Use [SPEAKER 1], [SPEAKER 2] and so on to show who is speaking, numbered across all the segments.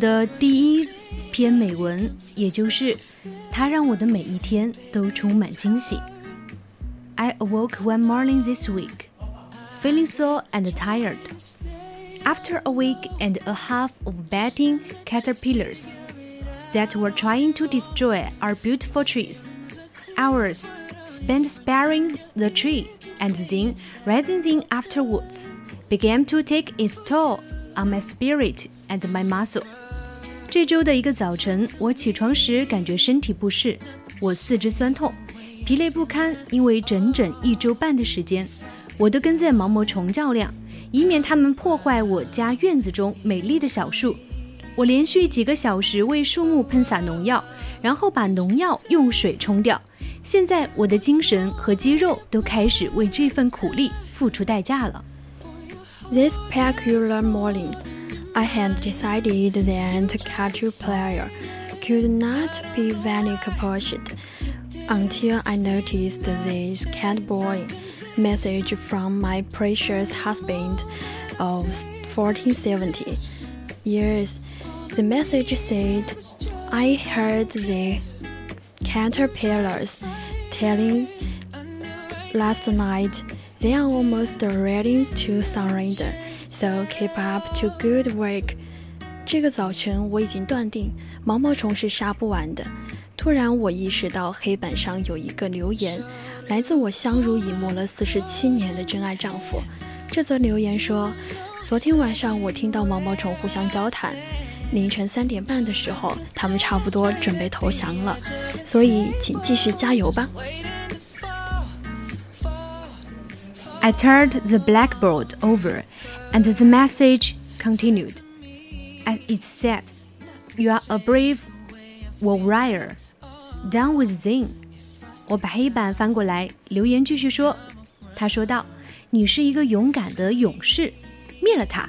[SPEAKER 1] 的第一篇美文，也就是它让我的每一天都充满惊喜。I awoke one morning this week, feeling sore and tired. After a week and a half of batting caterpillars that were trying to destroy our beautiful trees, hours spent sparing the tree and then raising them afterwards began to take its toll on my spirit and my muscle. 这周的一个早晨，我起床时感觉身体不适，我四肢酸痛，疲累不堪，因为整整一周半的时间，我都跟在毛毛虫较量，以免它们破坏我家院子中美丽的小树。我连续几个小时为树木喷洒农药，然后把农药用水冲掉。现在我的精神和肌肉都开始为这份苦力付出代价了。
[SPEAKER 2] This peculiar morning, I had decided that caterpillar could not be very compassionate until I noticed this cat-boy message from my precious husband of 1470 years. The message said, I heard the caterpillars telling last night they are almost ready to surrender, so keep up to good work. 这个早晨我已经断定毛毛虫是杀不完的。突然，我意识到黑板上有一个留言，来自我相濡以沫了四十七年的真爱丈夫。这则留言说：“昨天晚上我听到毛毛虫互相交谈，凌晨三点半的时候，他们差不多准备投降了，所以请继续加油吧。”
[SPEAKER 1] I turned the blackboard over, and the message continued. As it said, "You are a brave warrior. Down with them." 我把黑板翻过来，留言继续说。他说道：“你是一个勇敢的勇士，灭了他。”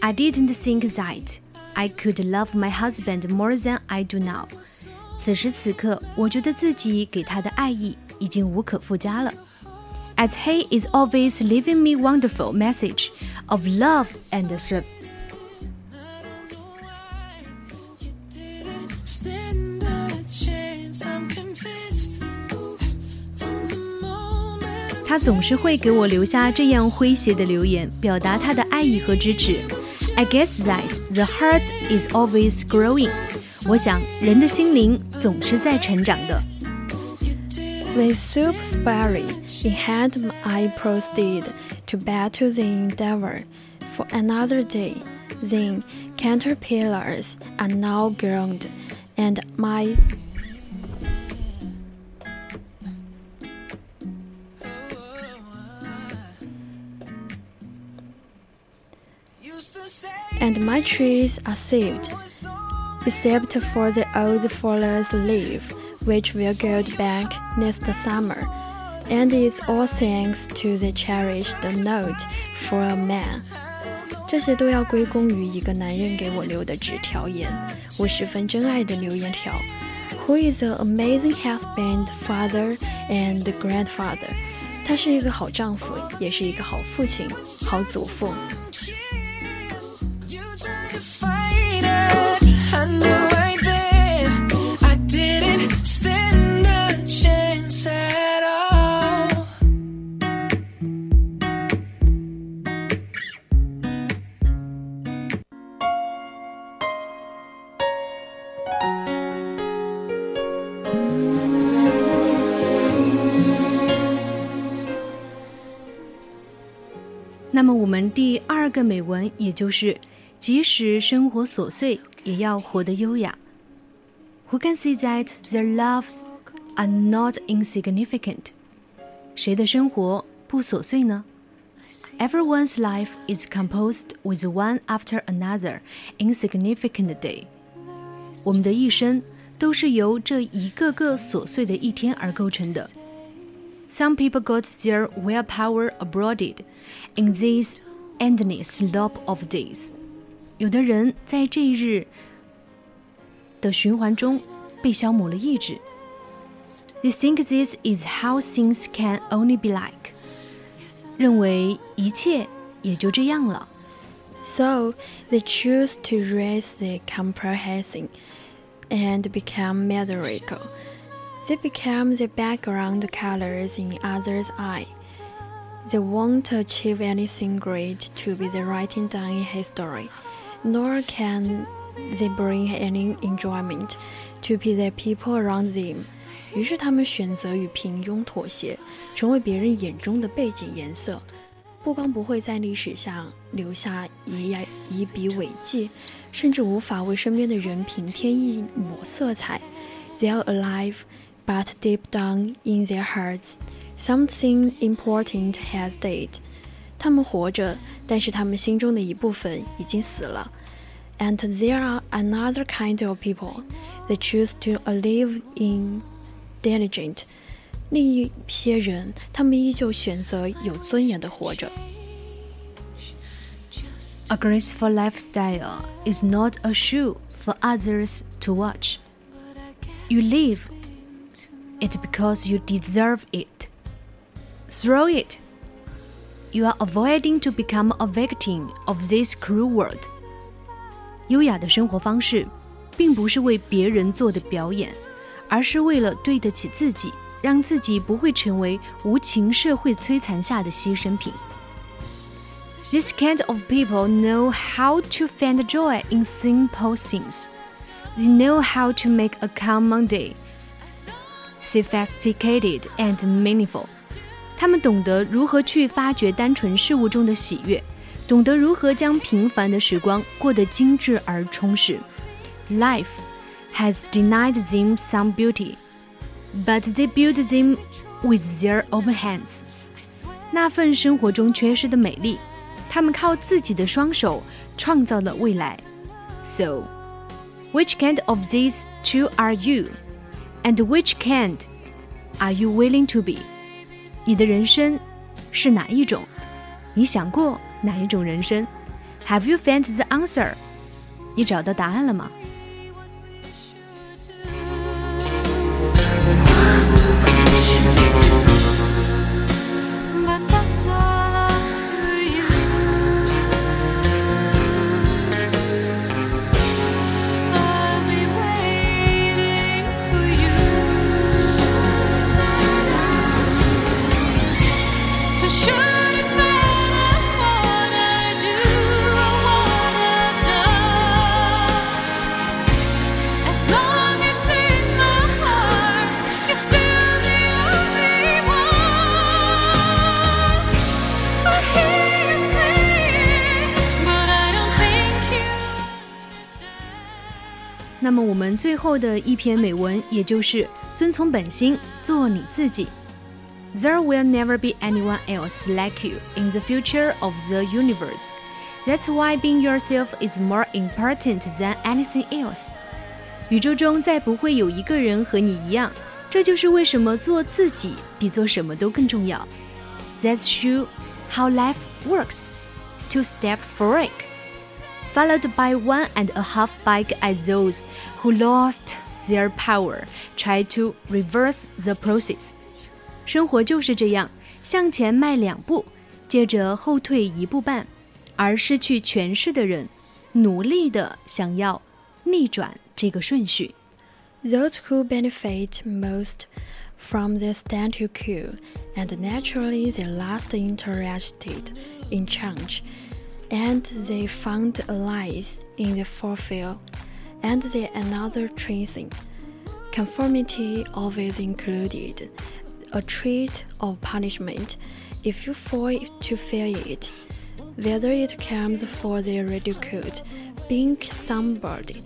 [SPEAKER 1] I didn't think that I could love my husband more than I do now. 此时此刻，我觉得自己给他的爱意已经无可附加了。 as he is always leaving me wonderful message of love and strength.
[SPEAKER 3] Stand a chance, I'm convinced. From the moment
[SPEAKER 1] 他总是会给我留下这样诙谐的留言，表达他的爱意和支持。I guess that the heart is always growing. 我想人的心灵总是在成长的。
[SPEAKER 2] With soup sparing in hand, I proceeded to battle the endeavor for another day. Then caterpillars are now ground, and my and my trees are saved, except for the old fallen leaf, which will grow back next summer And it's all thanks to the cherished note for a man. 这些都要归功于一个男人给我留的纸条言，我十分珍爱的留言条。Who is an amazing husband, father, and grandfather？他是一个好丈夫，也是一个好父亲、好祖父。
[SPEAKER 1] 那么我们第二个美文，也就是即使生活琐碎，也要活得优雅。Who can see that their loves are not insignificant？谁的生活不琐碎呢 Everyone's life is composed with one after another insignificant day。我们的一生 都是由这一个个琐碎的一天而构成的。Some people got their willpower eroded in this endless loop of days。有的人在这一日的循环中被消磨了意志。They think this is how things can only be like。认为一切也就这样了。
[SPEAKER 2] So they choose to raise the comprehension and become methodical. They become the background colors in others' eye. They won't achieve anything great to be the writing down in history, nor can they bring any enjoyment to be the people around them. 于是他们选择与平庸妥协，成为别人眼中的背景颜色， 不光不会在历史上留下一一笔伟绩，甚至无法为身边的人平添一抹色彩。They are alive, but deep down in their hearts, something important has died. 他们活着，但是他们心中的一部分已经死了。And there are another kind of people. They choose to live in diligent. 另一些人，他们依旧选择有尊严的活着。
[SPEAKER 1] A graceful lifestyle is not a shoe for others to watch. You live it because you deserve it. Throw it. You are avoiding to become a victim of this cruel world. 优雅的生活方式，并不是为别人做的表演，而是为了对得起自己， 让自己不会成为无情社会摧残下的牺牲品。This kind of people know how to find joy in simple things. They know how to make a common day sophisticated and meaningful. 他们懂得如何去发掘单纯事物中的喜悦，懂得如何将平凡的时光过得精致而充实。Life has denied them some beauty, but they build them with their own hands. 那份生活中缺失的美丽，他们靠自己的双手创造了未来。So, which kind of these two are you, and which kind are you willing to be? 你的人生是哪一种？你想过哪一种人生？Have you found the answer? 你找到答案了吗？ 那么我们最后的一篇美文，也就是遵从本心，做你自己。There will never be anyone else like you in the future of the universe. That's why being yourself is more important than anything else. 宇宙中再不会有一个人和你一样，这就是为什么做自己比做什么都更重要。That's true how life works. To step for it followed by one and a half bike as those who lost their power try to reverse the process. 生活就是这样，向前迈两步，接着后退一步半，而失去权势的人，努力的想要逆转这个顺序。
[SPEAKER 2] Those who benefit most from the statu quo and naturally the last interested in change, and they found allies in the fulfill, and the another tracing. Conformity always included a treat of punishment if you fall to fear it, whether it comes for the ridiculed, being somebody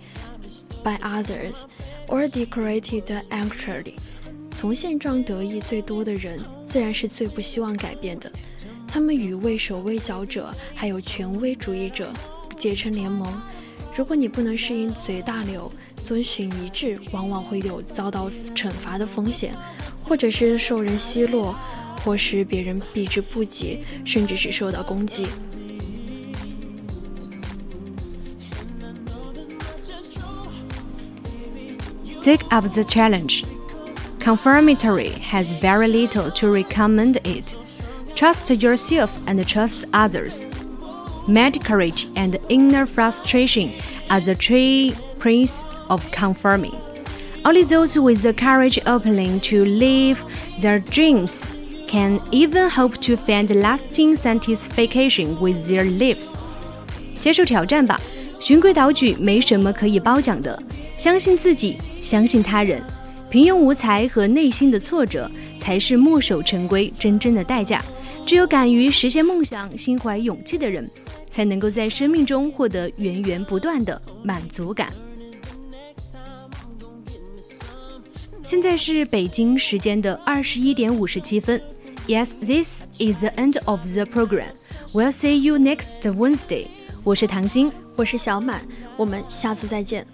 [SPEAKER 2] by others or decorated actually. 从现状得益最多的人，自然是最不希望改变的。 他们与畏手畏脚者还有权威主义者结成联盟。如果你不能适应随大流，遵循一致，往往会有遭到惩罚的风险，或者是受人奚落，或是别人避之不及，甚至是受到攻击。
[SPEAKER 1] Take up the challenge. Confirmatory has very little to recommend it. Trust yourself and trust others. Mad courage and inner frustration are the three princes of conforming. Only those with the courage opening to live their dreams can even hope to find lasting satisfaction with their lives. 接受挑战吧，循规蹈矩没什么可以褒奖的。相信自己，相信他人。平庸无才和内心的挫折，才是墨守成规真正的代价。 只有敢于实现梦想、心怀勇气的人，才能够在生命中获得源源不断的满足感。现在是北京时间的二十一点五十七分。Yes, this is the end of the program. We'll see you next Wednesday. 我是唐鑫，
[SPEAKER 2] 我是小满，我们下次再见。